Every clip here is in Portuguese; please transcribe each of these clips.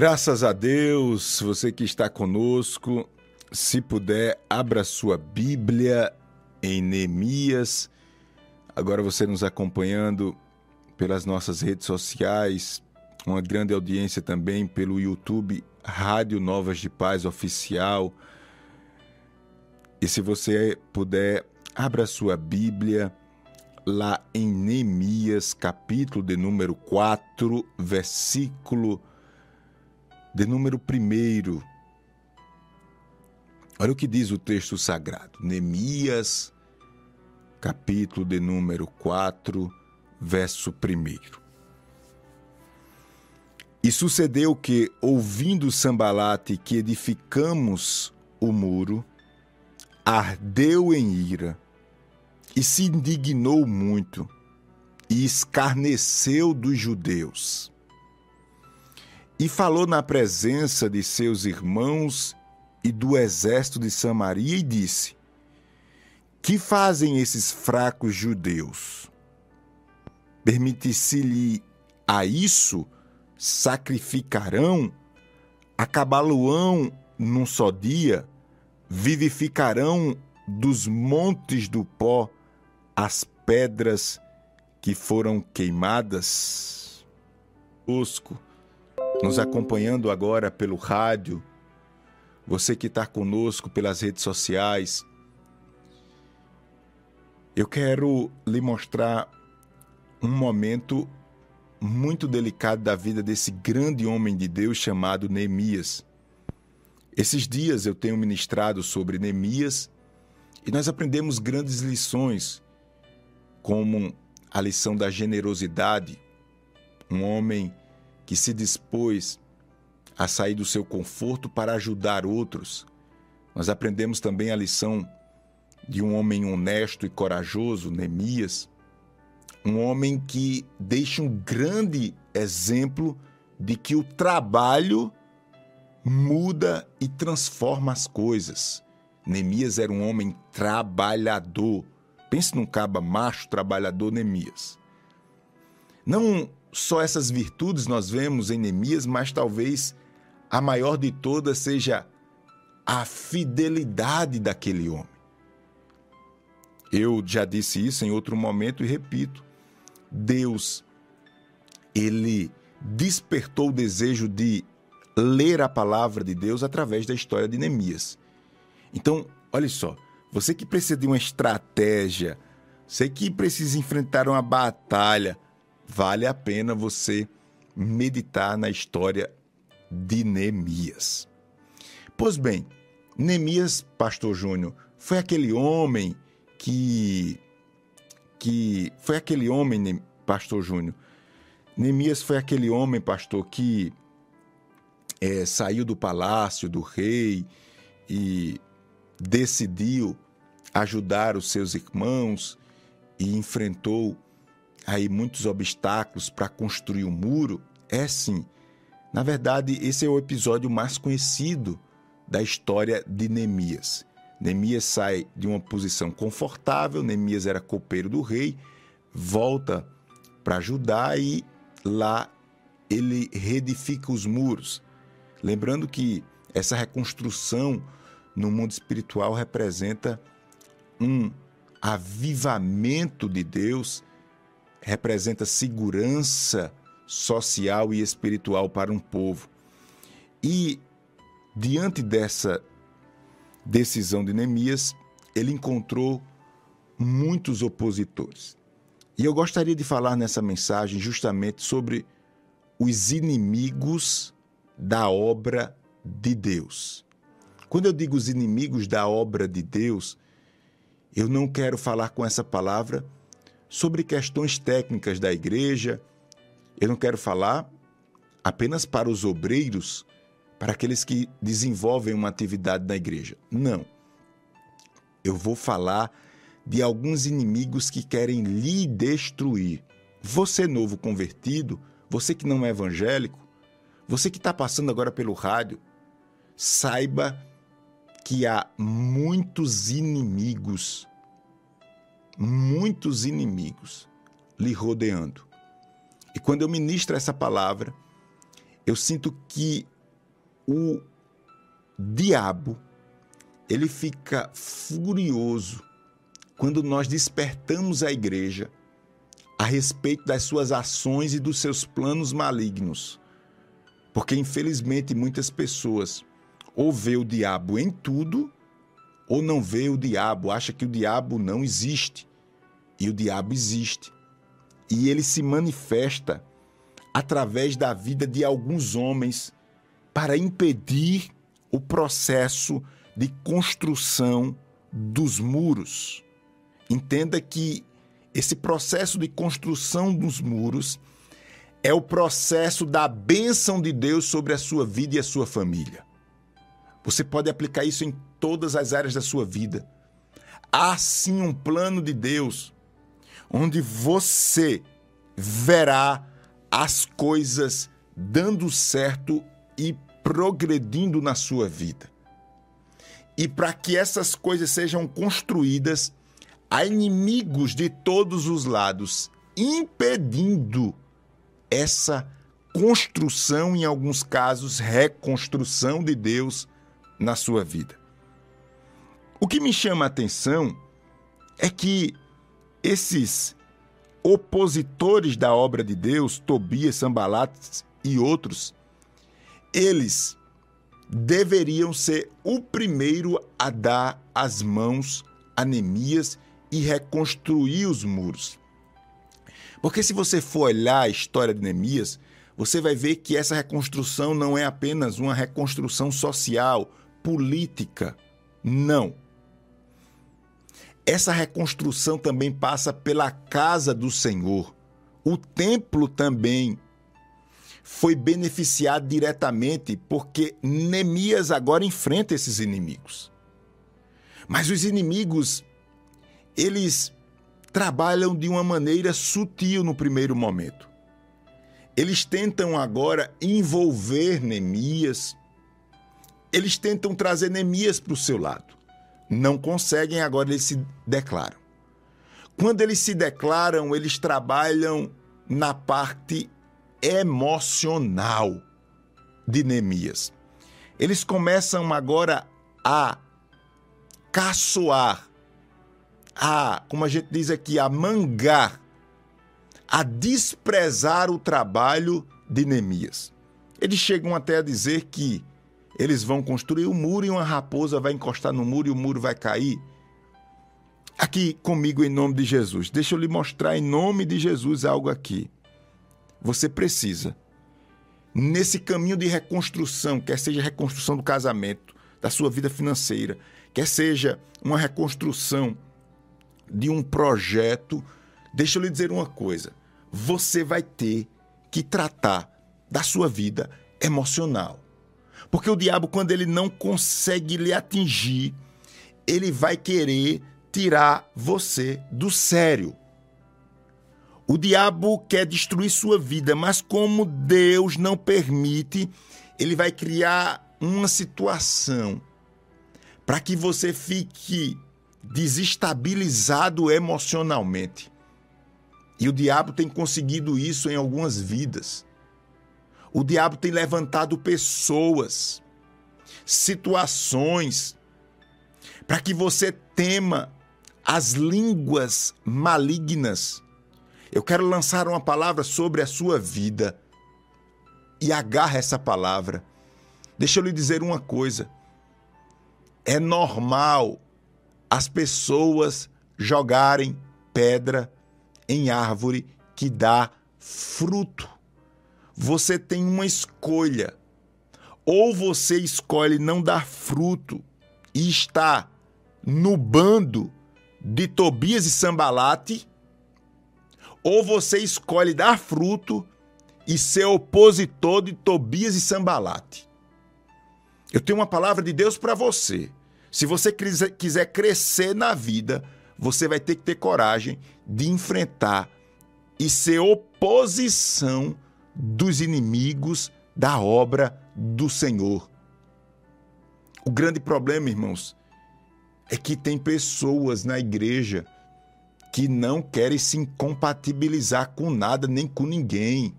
Graças a Deus, você que está conosco, se puder, abra sua Bíblia em Neemias. Agora você nos acompanhando pelas nossas redes sociais, uma grande audiência também pelo YouTube Rádio Novas de Paz Oficial. E se você puder, abra sua Bíblia lá em Neemias, capítulo de número 4, versículo de número 1. Olha o que diz o texto sagrado. Neemias, capítulo de número 4, verso 1. E sucedeu que, ouvindo Sambalate que edificamos o muro, ardeu em ira e se indignou muito e escarneceu dos judeus e falou na presença de seus irmãos e do exército de Samaria e disse: Que fazem esses fracos judeus? Permite-se-lhe a isso sacrificarão, acabá-lo-ão num só dia, vivificarão dos montes do pó as pedras que foram queimadas? Osco nos acompanhando agora pelo rádio, você que está conosco pelas redes sociais, eu quero lhe mostrar um momento muito delicado da vida desse grande homem de Deus chamado Neemias. Esses dias eu tenho ministrado sobre Neemias e nós aprendemos grandes lições, como a lição da generosidade, um homem que se dispôs a sair do seu conforto para ajudar outros. Nós aprendemos também a lição de um homem honesto e corajoso, Neemias, um homem que deixa um grande exemplo de que o trabalho muda e transforma as coisas. Neemias era um homem trabalhador. Pense num caba macho trabalhador, Neemias. Não só essas virtudes nós vemos em Neemias, mas talvez a maior de todas seja a fidelidade daquele homem. Eu já disse isso em outro momento e repito. Deus, ele despertou o desejo de ler a palavra de Deus através da história de Neemias. Então, olha só, você que precisa de uma estratégia, você que precisa enfrentar uma batalha, vale a pena você meditar na história de Neemias. Pois bem, Neemias, pastor Júnior, foi aquele homem que que foi aquele homem, pastor Júnior. Neemias foi aquele homem, pastor, que é, saiu do palácio do rei e decidiu ajudar os seus irmãos e enfrentou aí muitos obstáculos para construir o um muro? É sim. Na verdade, esse é o episódio mais conhecido da história de Neemias. Neemias sai de uma posição confortável, Neemias era copeiro do rei, volta para Judá e lá ele reedifica os muros. Lembrando que essa reconstrução no mundo espiritual representa um avivamento de Deus representa segurança social e espiritual para um povo. E diante dessa decisão de Neemias, ele encontrou muitos opositores. E eu gostaria de falar nessa mensagem justamente sobre os inimigos da obra de Deus. Quando eu digo os inimigos da obra de Deus, eu não quero falar com essa palavra sobre questões técnicas da igreja. Eu não quero falar apenas para os obreiros, para aqueles que desenvolvem uma atividade na igreja. Não. Eu vou falar de alguns inimigos que querem lhe destruir. Você novo convertido, você que não é evangélico, você que está passando agora pelo rádio, saiba que há muitos inimigos muitos inimigos lhe rodeando. E quando eu ministro essa palavra, eu sinto que o diabo ele fica furioso quando nós despertamos a igreja a respeito das suas ações e dos seus planos malignos. Porque infelizmente muitas pessoas ou vê o diabo em tudo ou não vê o diabo, acha que o diabo não existe. E o diabo existe. E ele se manifesta através da vida de alguns homens para impedir o processo de construção dos muros. Entenda que esse processo de construção dos muros é o processo da bênção de Deus sobre a sua vida e a sua família. Você pode aplicar isso em todas as áreas da sua vida. Há sim um plano de Deus onde você verá as coisas dando certo e progredindo na sua vida. E para que essas coisas sejam construídas, há inimigos de todos os lados impedindo essa construção, em alguns casos, reconstrução de Deus na sua vida. O que me chama a atenção é que esses opositores da obra de Deus, Tobias, Sambalates e outros, eles deveriam ser o primeiro a dar as mãos a Neemias e reconstruir os muros. Porque se você for olhar a história de Neemias, você vai ver que essa reconstrução não é apenas uma reconstrução social, política. Não. Essa reconstrução também passa pela casa do Senhor. O templo também foi beneficiado diretamente porque Neemias agora enfrenta esses inimigos. Mas os inimigos, eles trabalham de uma maneira sutil no primeiro momento. Eles tentam agora envolver Neemias, eles tentam trazer Neemias para o seu lado. Não conseguem, agora eles se declaram. Quando eles se declaram, eles trabalham na parte emocional de Neemias. Eles começam agora a caçoar, a, como a gente diz aqui, a mangar, a desprezar o trabalho de Neemias. Eles chegam até a dizer que eles vão construir o um muro e uma raposa vai encostar no muro e o muro vai cair. Aqui comigo em nome de Jesus. Deixa eu lhe mostrar em nome de Jesus algo aqui. Você precisa, nesse caminho de reconstrução, quer seja reconstrução do casamento, da sua vida financeira, quer seja uma reconstrução de um projeto, deixa eu lhe dizer uma coisa: você vai ter que tratar da sua vida emocional. Porque o diabo, quando ele não consegue lhe atingir, ele vai querer tirar você do sério. O diabo quer destruir sua vida, mas como Deus não permite, ele vai criar uma situação para que você fique desestabilizado emocionalmente. E o diabo tem conseguido isso em algumas vidas. O diabo tem levantado pessoas, situações, para que você tema as línguas malignas eu quero lançar uma palavra sobre a sua vida. E agarra essa palavra. Deixa eu lhe dizer uma coisa. É normal as pessoas jogarem pedra em árvore que dá fruto. Você tem uma escolha. Ou você escolhe não dar fruto e está no bando de Tobias e Sambalate, ou você escolhe dar fruto e ser opositor de Tobias e Sambalate. Eu tenho uma palavra de Deus para você. Se você quiser crescer na vida, você vai ter que ter coragem de enfrentar e ser oposição dos inimigos da obra do Senhor. O grande problema, irmãos, é que tem pessoas na igreja que não querem se incompatibilizar com nada nem com ninguém.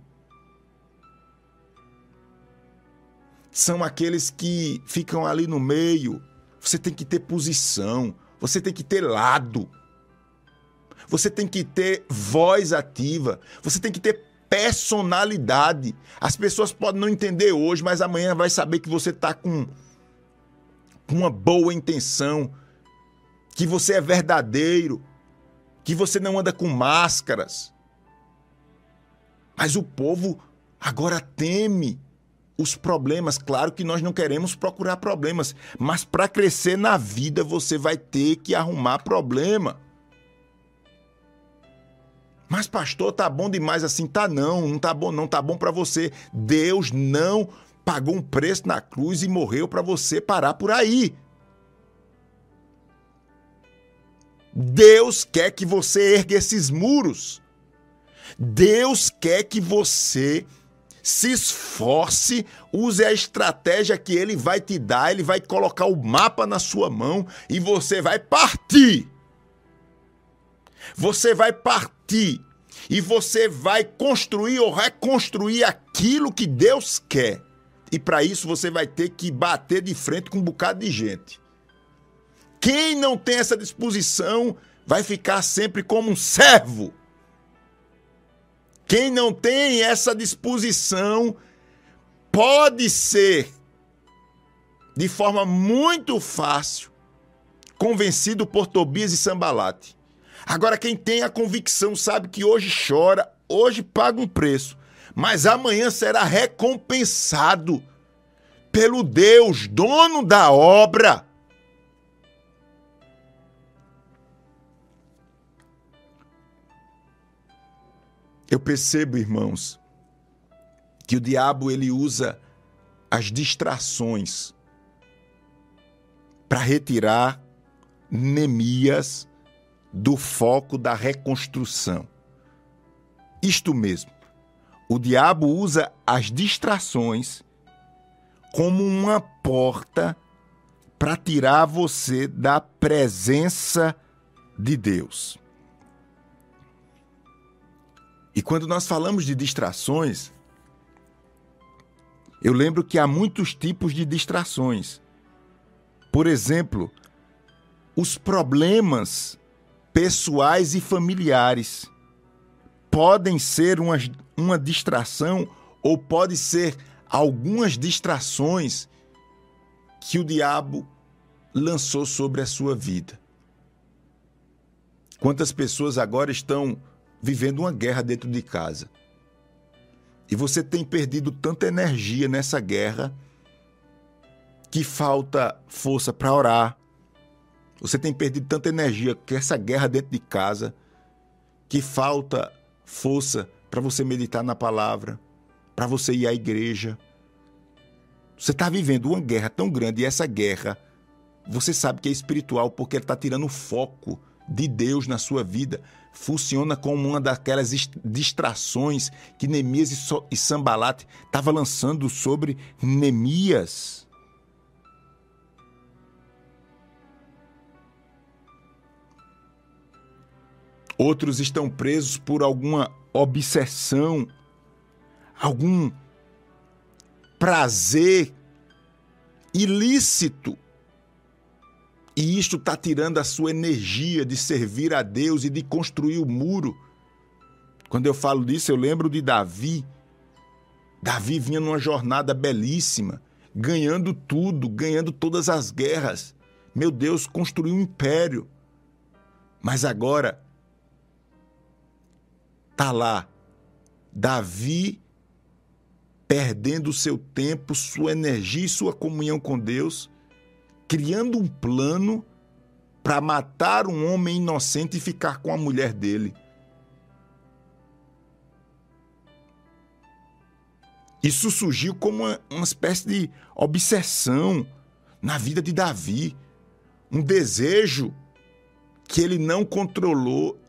são aqueles que ficam ali no meio. Você tem que ter posição, você tem que ter lado. Você tem que ter voz ativa, você tem que ter personalidade. As pessoas podem não entender hoje, mas amanhã vai saber que você está com uma boa intenção, que você é verdadeiro, que você não anda com máscaras. Mas o povo agora teme os problemas. Claro que nós não queremos procurar problemas, mas para crescer na vida você vai ter que arrumar problema. Mas pastor, tá bom demais assim, tá não, não tá bom não, tá bom para você. Deus não pagou um preço na cruz e morreu para você parar por aí. Deus quer que você ergue esses muros. Deus quer que você se esforce, use a estratégia que ele vai te dar, ele vai colocar o mapa na sua mão e você vai partir. Você vai partir e você vai construir ou reconstruir aquilo que Deus quer. E para isso você vai ter que bater de frente com um bocado de gente. Quem não tem essa disposição vai ficar sempre como um servo. Quem não tem essa disposição pode ser, de forma muito fácil, convencido por Tobias e Sambalate. Agora, quem tem a convicção sabe que hoje chora, hoje paga um preço, mas amanhã será recompensado pelo Deus, dono da obra. Eu percebo, irmãos, que o diabo ele usa as distrações para retirar Neemias do foco da reconstrução. Isto mesmo. O diabo usa as distrações como uma porta para tirar você da presença de Deus. E quando nós falamos de distrações, eu lembro que há muitos tipos de distrações. Por exemplo, os problemas pessoais e familiares podem ser uma, uma distração ou pode ser algumas distrações que o diabo lançou sobre a sua vida. Quantas pessoas agora estão vivendo uma guerra dentro de casa. E você tem perdido tanta energia nessa guerra que falta força para orar. Você tem perdido tanta energia com essa guerra dentro de casa que falta força para você meditar na palavra, para você ir à igreja. Você está vivendo uma guerra tão grande e essa guerra você sabe que é espiritual porque ele está tirando o foco de Deus na sua vida funciona como uma daquelas distrações que Neemias e Sambalate estavam lançando sobre Neemias. Outros estão presos por alguma obsessão, algum prazer ilícito e isto está tirando a sua energia de servir a Deus e de construir o muro. Quando eu falo disso, eu lembro de Davi. Davi vinha numa jornada belíssima, ganhando tudo, ganhando todas as guerras. Meu Deus, construiu um império. Mas agora tá lá Davi perdendo seu tempo, sua energia e sua comunhão com Deus criando um plano para matar um homem inocente e ficar com a mulher dele. Isso surgiu como uma, uma espécie de obsessão na vida de Davi, um desejo que ele não controlou.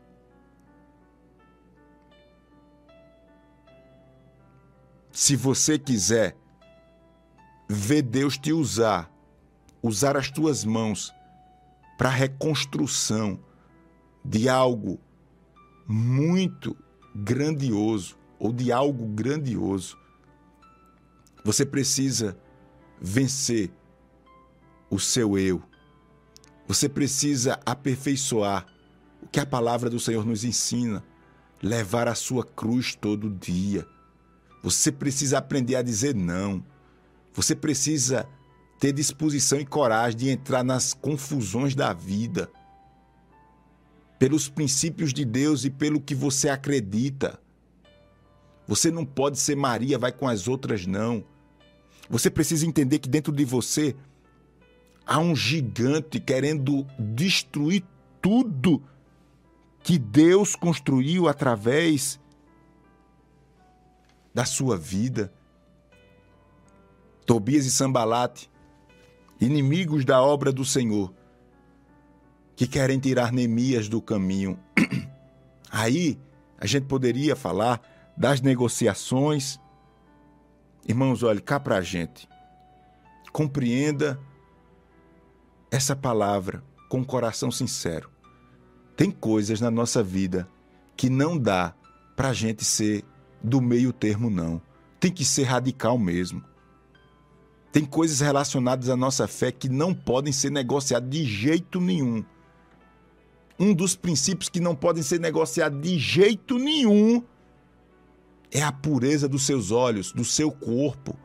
Se você quiser ver Deus te usar usar as tuas mãos para a reconstrução de algo muito grandioso ou de algo grandioso, você precisa vencer o seu eu. Você precisa aperfeiçoar o que a palavra do Senhor nos ensina, levar a sua cruz todo dia. Você precisa aprender a dizer não. Você precisa ter disposição e coragem de entrar nas confusões da vida. Pelos princípios de Deus e pelo que você acredita. Você não pode ser Maria, vai com as outras, não. Você precisa entender que dentro de você há um gigante querendo destruir tudo que Deus construiu através da sua vida. Tobias e Sambalate, inimigos da obra do Senhor, que querem tirar Neemias do caminho. Aí a gente poderia falar das negociações. Irmãos, olhe cá para a gente. Compreenda essa palavra com um coração sincero. Tem coisas na nossa vida que não dá para a gente ser do meio termo, não. Tem que ser radical mesmo. Tem coisas relacionadas à nossa fé que não podem ser negociadas de jeito nenhum. Um dos princípios que não podem ser negociados de jeito nenhum é a pureza dos seus olhos, do seu corpo.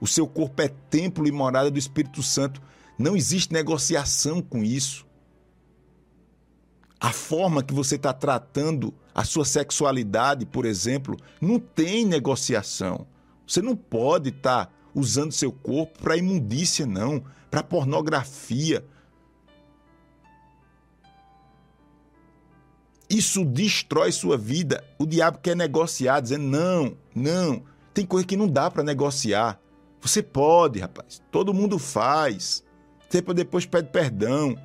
O seu corpo é templo e morada do Espírito Santo. Não existe negociação com isso. A forma que você está tratando a sua sexualidade, por exemplo, não tem negociação. Você não pode estar tá usando seu corpo para imundícia, não, para pornografia. Isso destrói sua vida. O diabo quer negociar, dizendo: não, não, tem coisa que não dá para negociar. Você pode, rapaz. Todo mundo faz. Você depois pede perdão.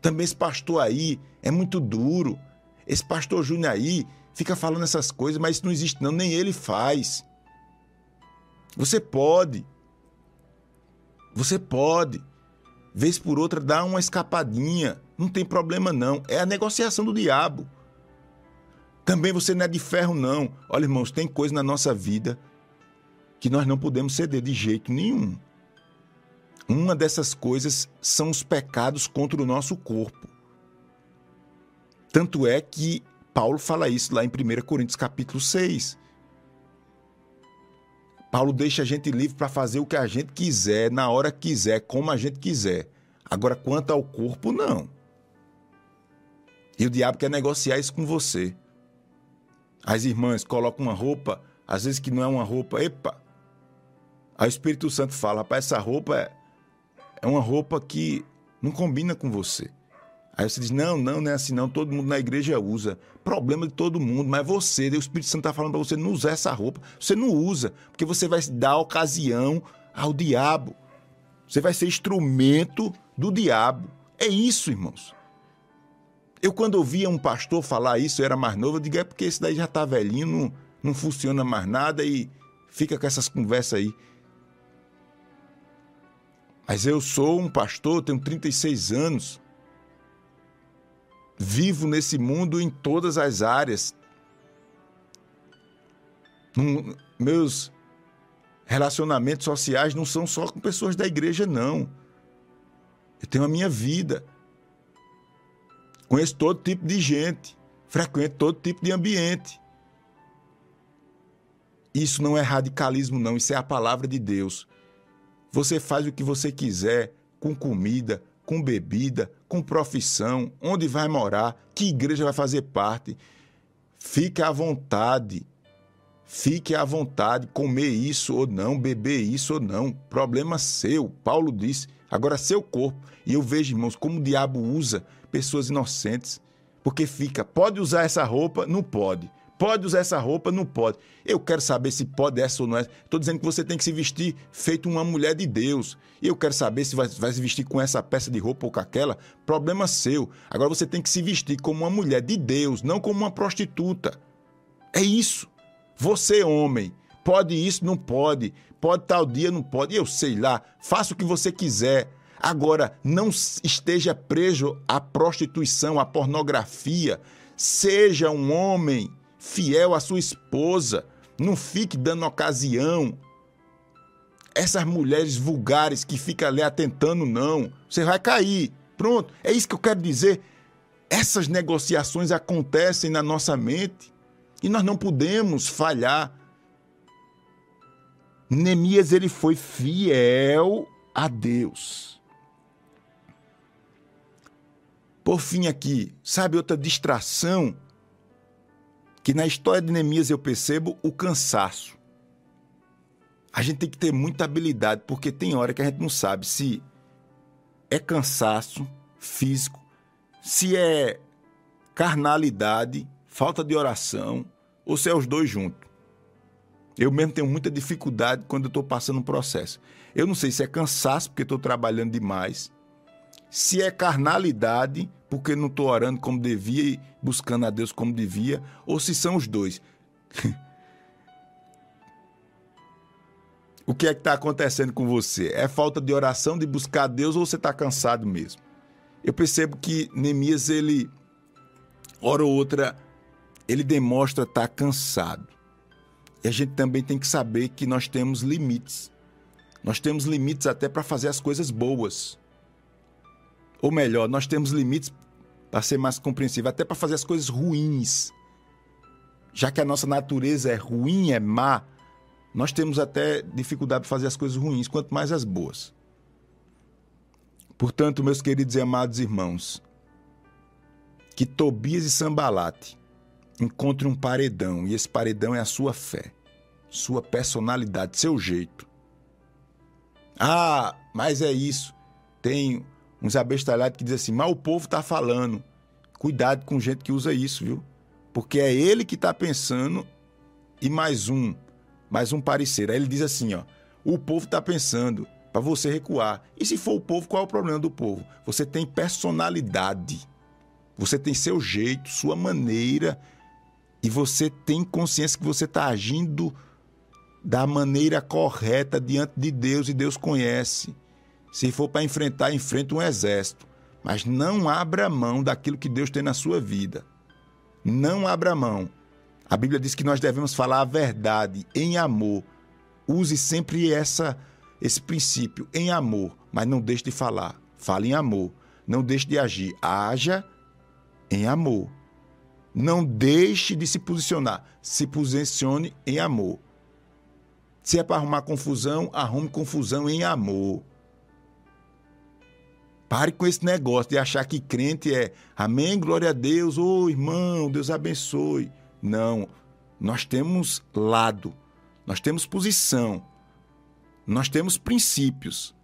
Também esse pastor aí é muito duro. Esse pastor Júnior aí fica falando essas coisas, mas isso não existe não, nem ele faz. Você pode. Você pode. Vez por outra dá uma escapadinha, não tem problema não. É a negociação do diabo. Também você não é de ferro não. Olha, irmãos, tem coisa na nossa vida que nós não podemos ceder de jeito nenhum. Uma dessas coisas são os pecados contra o nosso corpo. Tanto é que Paulo fala isso lá em 1 Coríntios capítulo 6. Paulo deixa a gente livre para fazer o que a gente quiser, na hora que quiser, como a gente quiser. Agora, quanto ao corpo, não. E o diabo quer negociar isso com você. As irmãs colocam uma roupa, às vezes que não é uma roupa, epa. Aí o Espírito Santo fala, rapaz, essa roupa é, é uma roupa que não combina com você. Aí você diz: não, não, não é assim, não. Todo mundo na igreja usa. Problema de todo mundo, mas você, o Espírito Santo está falando para você não usar essa roupa. Você não usa, porque você vai dar ocasião ao diabo. Você vai ser instrumento do diabo. É isso, irmãos. Eu, quando ouvia um pastor falar isso, eu era mais novo, eu digo: é porque esse daí já está velhinho, não, não funciona mais nada e fica com essas conversas aí. Mas eu sou um pastor, tenho 36 anos, vivo nesse mundo em todas as áreas. meus relacionamentos sociais não são só com pessoas da igreja, não. Eu tenho a minha vida. Conheço todo tipo de gente, frequento todo tipo de ambiente. Isso não é radicalismo, não, isso é a palavra de Deus. Você faz o que você quiser com comida, com bebida, com profissão, onde vai morar, que igreja vai fazer parte. Fique à vontade. Fique à vontade, comer isso ou não, beber isso ou não. Problema seu. Paulo disse. Agora, seu corpo. E eu vejo, irmãos, como o diabo usa pessoas inocentes. Porque fica, pode usar essa roupa? Não pode. Pode usar essa roupa? Não pode. Eu quero saber se pode essa ou não é. Estou dizendo que você tem que se vestir feito uma mulher de Deus. E eu quero saber se vai, vai, se vestir com essa peça de roupa ou com aquela. Problema seu. Agora você tem que se vestir como uma mulher de Deus, não como uma prostituta. É isso. Você, homem, pode isso? Não pode. Pode tal dia? Não pode. Eu sei lá. Faça o que você quiser. Agora, não esteja preso à prostituição, à pornografia. Seja um homem fiel à sua esposa. Não fique dando ocasião. essas mulheres vulgares que ficam ali atentando, não. Você vai cair. Pronto. É isso que eu quero dizer. Essas negociações acontecem na nossa mente e nós não podemos falhar. Neemias ele foi fiel a Deus. Por fim aqui, sabe outra distração que na história de Neemias eu percebo o cansaço. A gente tem que ter muita habilidade, porque tem hora que a gente não sabe se é cansaço físico, se é carnalidade, falta de oração, ou se é os dois juntos. Eu mesmo tenho muita dificuldade quando eu estou passando um processo. Eu não sei se é cansaço, porque estou trabalhando demais, se é carnalidade, porque não estou orando como devia e buscando a Deus como devia, ou se são os dois. o que é que está acontecendo com você? É falta de oração, de buscar a Deus, ou você está cansado mesmo? Eu percebo que Neemias, ele, hora ou outra, ele demonstra estar tá cansado. E a gente também tem que saber que nós temos limites. Nós temos limites até para fazer as coisas boas. Ou melhor, nós temos limites, para ser mais compreensível, até para fazer as coisas ruins. Já que a nossa natureza é ruim, é má, nós temos até dificuldade de fazer as coisas ruins, quanto mais as boas. Portanto, meus queridos e amados irmãos, que Tobias e Sambalate encontrem um paredão, e esse paredão é a sua fé, sua personalidade, seu jeito. Ah, mas é isso. Tem uns abestalhados que dizem assim, mas o povo está falando. Cuidado com gente que usa isso, viu? Porque é ele que está pensando e mais um, mais um parecer. Aí ele diz assim, ó, o povo está pensando para você recuar. E se for o povo, qual é o problema do povo? Você tem personalidade. Você tem seu jeito, sua maneira e você tem consciência que você está agindo da maneira correta diante de Deus e Deus conhece. Se for para enfrentar, enfrenta um exército. Mas não abra mão daquilo que Deus tem na sua vida. Não abra mão. A Bíblia diz que nós devemos falar a verdade em amor. Use sempre essa, esse princípio em amor, mas não deixe de falar. Fale em amor. Não deixe de agir. Haja em amor. Não deixe de se posicionar. Se posicione em amor. Se é para arrumar confusão, arrume confusão em amor. Pare com esse negócio de achar que crente é amém, glória a Deus, ô oh, irmão, Deus abençoe. Não, nós temos lado, nós temos posição, nós temos princípios.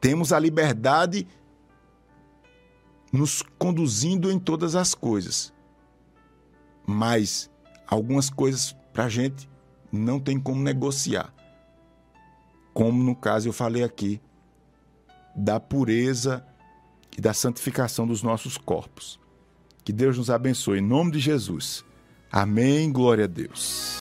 Temos a liberdade nos conduzindo em todas as coisas. Mas algumas coisas para a gente não tem como negociar. Como no caso eu falei aqui da pureza e da santificação dos nossos corpos. Que Deus nos abençoe. Em nome de Jesus. Amém. Glória a Deus.